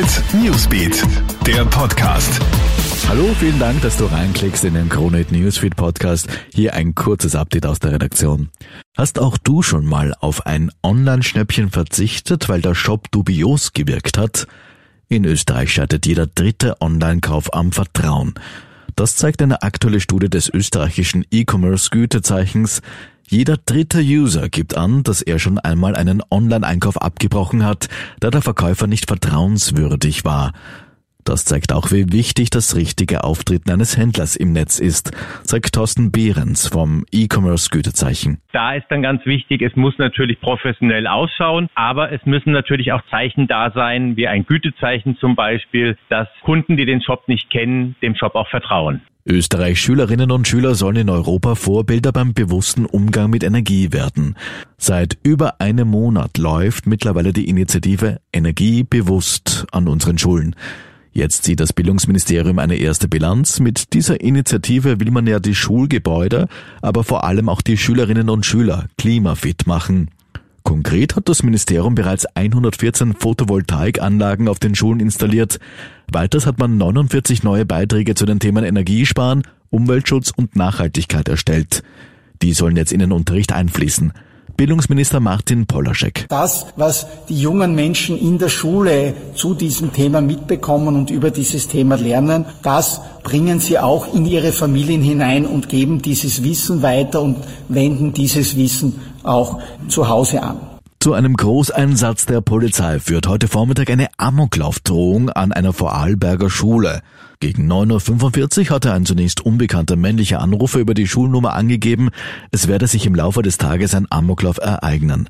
Hit Newsbeat, der Podcast. Hallo, vielen Dank, dass du reinklickst in den Kronehit Newsfeed Podcast. Hier ein kurzes Update aus der Redaktion. Hast auch du schon mal auf ein Online-Schnäppchen verzichtet, weil der Shop dubios gewirkt hat? In Österreich scheitert jeder dritte Online-Kauf am Vertrauen. Das zeigt eine aktuelle Studie des österreichischen E-Commerce-Gütezeichens. Jeder dritte User gibt an, dass er schon einmal einen Online-Einkauf abgebrochen hat, da der Verkäufer nicht vertrauenswürdig war. Das zeigt auch, wie wichtig das richtige Auftreten eines Händlers im Netz ist, sagt Thorsten Behrens vom E-Commerce Gütezeichen. Da ist dann ganz wichtig, es muss natürlich professionell ausschauen, aber es müssen natürlich auch Zeichen da sein, wie ein Gütezeichen zum Beispiel, dass Kunden, die den Shop nicht kennen, dem Shop auch vertrauen. Österreichs Schülerinnen und Schüler sollen in Europa Vorbilder beim bewussten Umgang mit Energie werden. Seit über einem Monat läuft mittlerweile die Initiative Energie bewusst an unseren Schulen. Jetzt zieht das Bildungsministerium eine erste Bilanz. Mit dieser Initiative will man ja die Schulgebäude, aber vor allem auch die Schülerinnen und Schüler klimafit machen. Konkret hat das Ministerium bereits 114 Photovoltaikanlagen auf den Schulen installiert. Weiters hat man 49 neue Beiträge zu den Themen Energiesparen, Umweltschutz und Nachhaltigkeit erstellt. Die sollen jetzt in den Unterricht einfließen. Bildungsminister Martin Polaschek. Das, was die jungen Menschen in der Schule zu diesem Thema mitbekommen und über dieses Thema lernen, das bringen sie auch in ihre Familien hinein und geben dieses Wissen weiter und wenden dieses Wissen auch zu Hause an. Zu einem Großeinsatz der Polizei führt heute Vormittag eine Amoklaufdrohung an einer Vorarlberger Schule. Gegen 9.45 Uhr hatte ein zunächst unbekannter männlicher Anrufer über die Schulnummer angegeben, es werde sich im Laufe des Tages ein Amoklauf ereignen.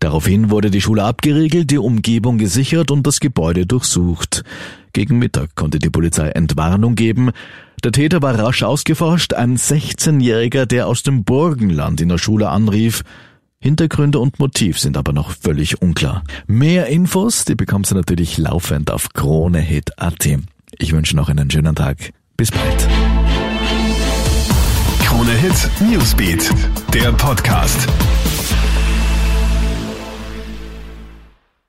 Daraufhin wurde die Schule abgeriegelt, die Umgebung gesichert und das Gebäude durchsucht. Gegen Mittag konnte die Polizei Entwarnung geben. Der Täter war rasch ausgeforscht, ein 16-Jähriger, der aus dem Burgenland in der Schule anrief. Hintergründe und Motiv sind aber noch völlig unklar. Mehr Infos, die bekommst du natürlich laufend auf KroneHit.at. Ich wünsche noch einen schönen Tag. Bis bald. KroneHit Newsbeat, der Podcast.